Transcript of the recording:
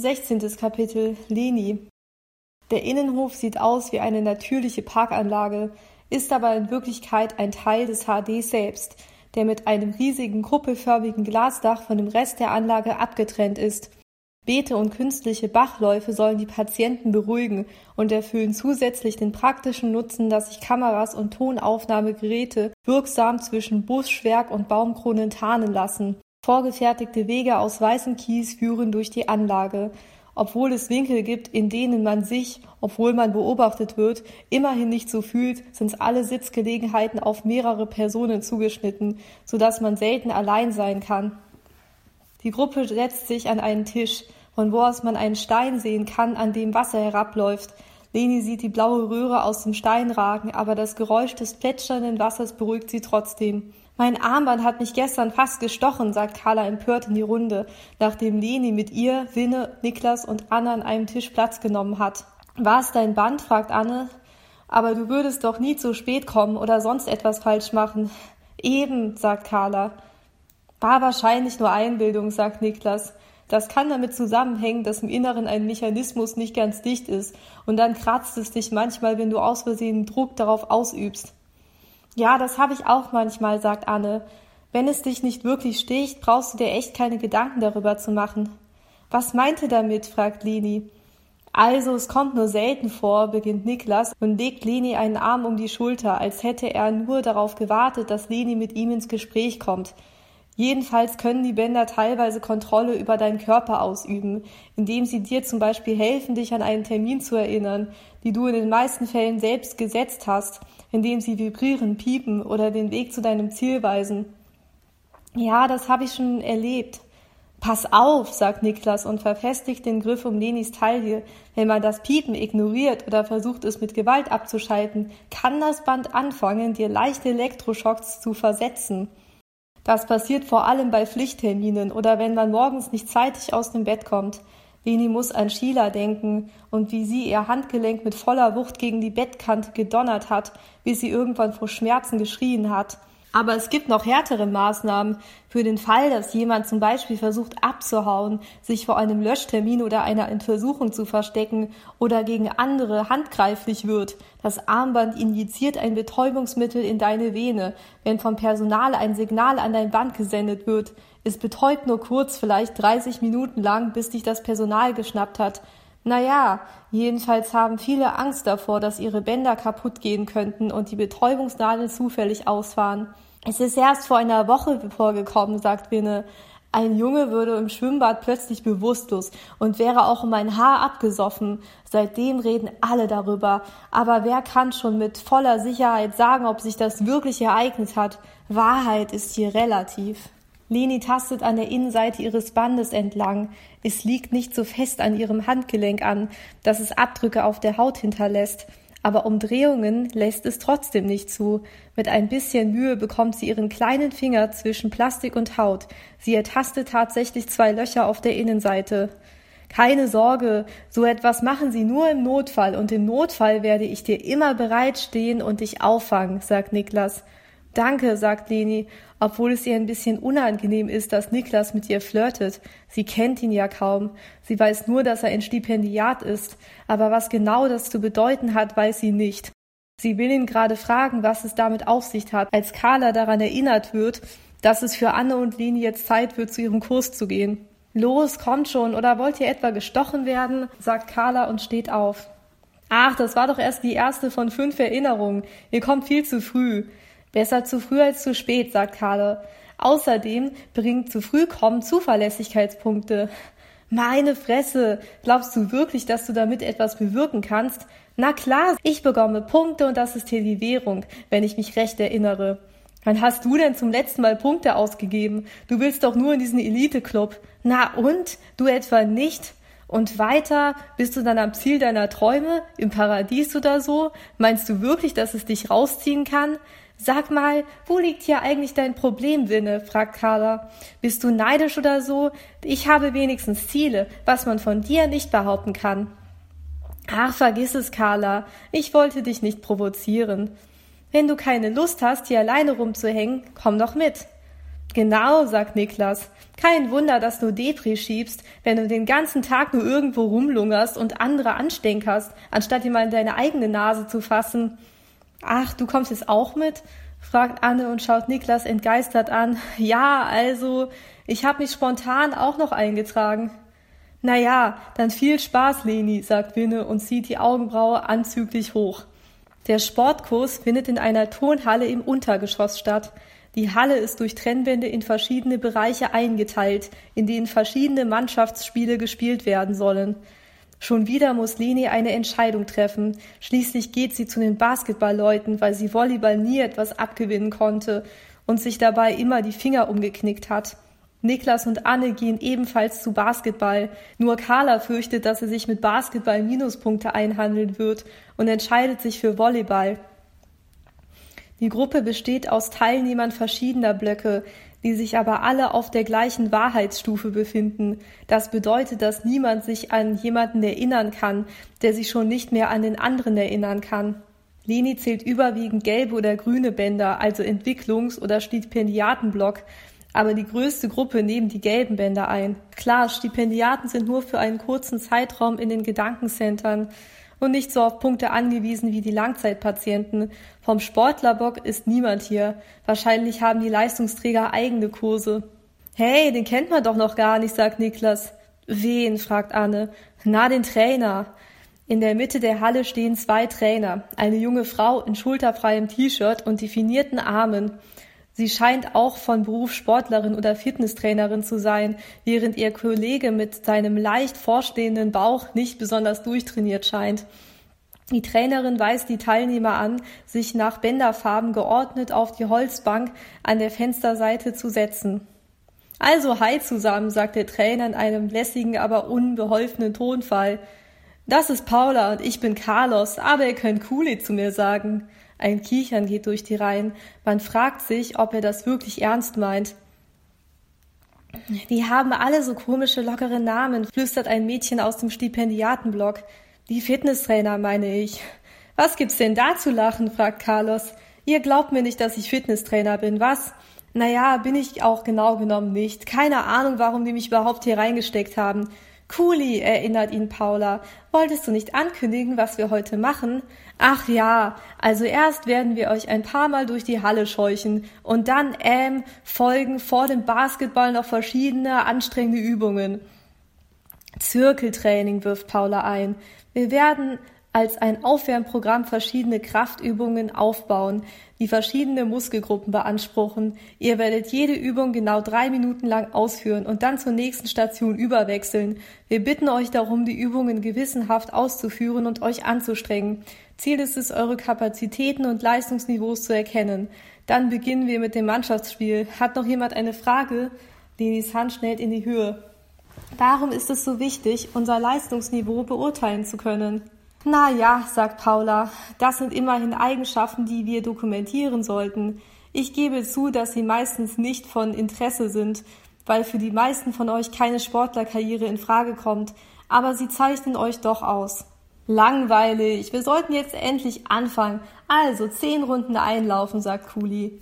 16. Kapitel Leni Der Innenhof sieht aus wie eine natürliche Parkanlage, ist aber in Wirklichkeit ein Teil des HD selbst, der mit einem riesigen kuppelförmigen Glasdach von dem Rest der Anlage abgetrennt ist. Beete und künstliche Bachläufe sollen die Patienten beruhigen und erfüllen zusätzlich den praktischen Nutzen, dass sich Kameras und Tonaufnahmegeräte wirksam zwischen Buschwerk und Baumkronen tarnen lassen. Vorgefertigte Wege aus weißem Kies führen durch die Anlage. Obwohl es Winkel gibt, in denen man sich, obwohl man beobachtet wird, immerhin nicht so fühlt, sind alle Sitzgelegenheiten auf mehrere Personen zugeschnitten, so dass man selten allein sein kann. Die Gruppe setzt sich an einen Tisch, von wo aus man einen Stein sehen kann, an dem Wasser herabläuft. Leni sieht die blaue Röhre aus dem Stein ragen, aber das Geräusch des plätschernden Wassers beruhigt sie trotzdem. Mein Armband hat mich gestern fast gestochen, sagt Carla empört in die Runde, nachdem Leni mit ihr, Winne, Niklas und Anna an einem Tisch Platz genommen hat. War es dein Band? fragt Anne. Aber du würdest doch nie zu spät kommen oder sonst etwas falsch machen. Eben, sagt Carla. War wahrscheinlich nur Einbildung, sagt Niklas. Das kann damit zusammenhängen, dass im Inneren ein Mechanismus nicht ganz dicht ist und dann kratzt es dich manchmal, wenn du aus Versehen Druck darauf ausübst. Ja, das habe ich auch manchmal, sagt Anne. Wenn es dich nicht wirklich sticht, brauchst du dir echt keine Gedanken darüber zu machen. Was meinte damit? fragt Leni. Also, es kommt nur selten vor, beginnt Niklas und legt Leni einen Arm um die Schulter, als hätte er nur darauf gewartet, dass Leni mit ihm ins Gespräch kommt. Jedenfalls können die Bänder teilweise Kontrolle über deinen Körper ausüben, indem sie dir zum Beispiel helfen, dich an einen Termin zu erinnern, die du in den meisten Fällen selbst gesetzt hast, indem sie vibrieren, piepen oder den Weg zu deinem Ziel weisen. Ja, das habe ich schon erlebt. Pass auf, sagt Niklas und verfestigt den Griff um Lenis Taille. Wenn man das Piepen ignoriert oder versucht es mit Gewalt abzuschalten, kann das Band anfangen, dir leichte Elektroschocks zu versetzen. Das passiert vor allem bei Pflichtterminen oder wenn man morgens nicht zeitig aus dem Bett kommt. Leni muss an Sheila denken und wie sie ihr Handgelenk mit voller Wucht gegen die Bettkante gedonnert hat, bis sie irgendwann vor Schmerzen geschrien hat. Aber es gibt noch härtere Maßnahmen für den Fall, dass jemand zum Beispiel versucht abzuhauen, sich vor einem Löschtermin oder einer Untersuchung zu verstecken oder gegen andere handgreiflich wird. Das Armband injiziert ein Betäubungsmittel in deine Vene. Wenn vom Personal ein Signal an dein Band gesendet wird, es betäubt nur kurz, vielleicht 30 Minuten lang, bis dich das Personal geschnappt hat. Naja, jedenfalls haben viele Angst davor, dass ihre Bänder kaputt gehen könnten und die Betäubungsnadeln zufällig ausfahren. Es ist erst vor einer Woche vorgekommen, sagt Winne. Ein Junge würde im Schwimmbad plötzlich bewusstlos und wäre auch um ein Haar abgesoffen. Seitdem reden alle darüber. Aber wer kann schon mit voller Sicherheit sagen, ob sich das wirklich ereignet hat? Wahrheit ist hier relativ. Leni tastet an der Innenseite ihres Bandes entlang. Es liegt nicht so fest an ihrem Handgelenk an, dass es Abdrücke auf der Haut hinterlässt. Aber Umdrehungen lässt es trotzdem nicht zu. Mit ein bisschen Mühe bekommt sie ihren kleinen Finger zwischen Plastik und Haut. Sie ertastet tatsächlich zwei Löcher auf der Innenseite. Keine Sorge, so etwas machen sie nur im Notfall, und im Notfall werde ich dir immer bereitstehen und dich auffangen, sagt Niklas. Danke, sagt Leni, obwohl es ihr ein bisschen unangenehm ist, dass Niklas mit ihr flirtet. Sie kennt ihn ja kaum. Sie weiß nur, dass er ein Stipendiat ist, aber was genau das zu bedeuten hat, weiß sie nicht. Sie will ihn gerade fragen, was es damit auf sich hat, als Carla daran erinnert wird, dass es für Anne und Leni jetzt Zeit wird, zu ihrem Kurs zu gehen. Los, kommt schon, oder wollt ihr etwa gestochen werden? sagt Carla und steht auf. Ach, das war doch erst die erste von fünf Erinnerungen. Ihr kommt viel zu früh. Besser zu früh als zu spät, sagt Karle. Außerdem bringt zu früh kommen Zuverlässigkeitspunkte. Meine Fresse, glaubst du wirklich, dass du damit etwas bewirken kannst? Na klar, ich bekomme Punkte und das ist hier die Währung, wenn ich mich recht erinnere. Wann hast du denn zum letzten Mal Punkte ausgegeben? Du willst doch nur in diesen Elite-Club. Na und? Du etwa nicht? Und weiter bist du dann am Ziel deiner Träume, im Paradies oder so? Meinst du wirklich, dass es dich rausziehen kann? Sag mal, wo liegt hier eigentlich dein Problem, Winne? fragt Carla. Bist du neidisch oder so? Ich habe wenigstens Ziele, was man von dir nicht behaupten kann. Ach, vergiss es, Carla. Ich wollte dich nicht provozieren. Wenn du keine Lust hast, hier alleine rumzuhängen, komm doch mit. Genau, sagt Niklas. Kein Wunder, dass du Depri schiebst, wenn du den ganzen Tag nur irgendwo rumlungerst und andere anstenkerst, anstatt dir mal in deine eigene Nase zu fassen. Ach, du kommst jetzt auch mit? fragt Anne und schaut Niklas entgeistert an. Ja, also, ich habe mich spontan auch noch eingetragen. Na ja, dann viel Spaß, Leni, sagt Winne und zieht die Augenbraue anzüglich hoch. Der Sportkurs findet in einer Turnhalle im Untergeschoss statt. Die Halle ist durch Trennwände in verschiedene Bereiche eingeteilt, in denen verschiedene Mannschaftsspiele gespielt werden sollen. Schon wieder muss Leni eine Entscheidung treffen. Schließlich geht sie zu den Basketballleuten, weil sie Volleyball nie etwas abgewinnen konnte und sich dabei immer die Finger umgeknickt hat. Niklas und Anne gehen ebenfalls zu Basketball. Nur Carla fürchtet, dass sie sich mit Basketball Minuspunkte einhandeln wird und entscheidet sich für Volleyball. Die Gruppe besteht aus Teilnehmern verschiedener Blöcke, die sich aber alle auf der gleichen Wahrheitsstufe befinden. Das bedeutet, dass niemand sich an jemanden erinnern kann, der sich schon nicht mehr an den anderen erinnern kann. Leni zählt überwiegend gelbe oder grüne Bänder, also Entwicklungs- oder Stipendiatenblock, aber die größte Gruppe nehmen die gelben Bänder ein. Klar, Stipendiaten sind nur für einen kurzen Zeitraum in den Gedankencentern und nicht so auf Punkte angewiesen wie die Langzeitpatienten. Vom Sportlerbock ist niemand hier. Wahrscheinlich haben die Leistungsträger eigene Kurse. Hey, den kennt man doch noch gar nicht, sagt Niklas. Wen? fragt Anne. Na, den Trainer. In der Mitte der Halle stehen zwei Trainer, eine junge Frau in schulterfreiem T-Shirt und definierten Armen. Sie scheint auch von Beruf Sportlerin oder Fitnesstrainerin zu sein, während ihr Kollege mit seinem leicht vorstehenden Bauch nicht besonders durchtrainiert scheint. Die Trainerin weist die Teilnehmer an, sich nach Bänderfarben geordnet auf die Holzbank an der Fensterseite zu setzen. Also hi zusammen, sagt der Trainer in einem lässigen, aber unbeholfenen Tonfall. Das ist Paula und ich bin Carlos, aber ihr könnt Kuli zu mir sagen. Ein Kichern geht durch die Reihen. Man fragt sich, ob er das wirklich ernst meint. Die haben alle so komische, lockere Namen, flüstert ein Mädchen aus dem Stipendiatenblock. Die Fitnesstrainer, meine ich. Was gibt's denn da zu lachen? fragt Carlos. Ihr glaubt mir nicht, dass ich Fitnesstrainer bin, was? Naja, bin ich auch genau genommen nicht. Keine Ahnung, warum die mich überhaupt hier reingesteckt haben. Kuli, erinnert ihn Paula. Wolltest du nicht ankündigen, was wir heute machen? Ach ja, also erst werden wir euch ein paar Mal durch die Halle scheuchen und dann, ähm, folgen vor dem Basketball noch verschiedene anstrengende Übungen. Zirkeltraining wirft Paula ein. Wir werden als ein Aufwärmprogramm verschiedene Kraftübungen aufbauen, die verschiedene Muskelgruppen beanspruchen. Ihr werdet jede Übung genau drei Minuten lang ausführen und dann zur nächsten Station überwechseln. Wir bitten euch darum, die Übungen gewissenhaft auszuführen und euch anzustrengen. Ziel ist es, eure Kapazitäten und Leistungsniveaus zu erkennen. Dann beginnen wir mit dem Mannschaftsspiel. Hat noch jemand eine Frage? Lenis Hand schnellt in die Höhe. Warum ist es so wichtig, unser Leistungsniveau beurteilen zu können? Na ja, sagt Paula, das sind immerhin Eigenschaften, die wir dokumentieren sollten. Ich gebe zu, dass sie meistens nicht von Interesse sind, weil für die meisten von euch keine Sportlerkarriere in Frage kommt, aber sie zeichnen euch doch aus. Langweilig, wir sollten jetzt endlich anfangen. Also zehn Runden einlaufen, sagt Kuli.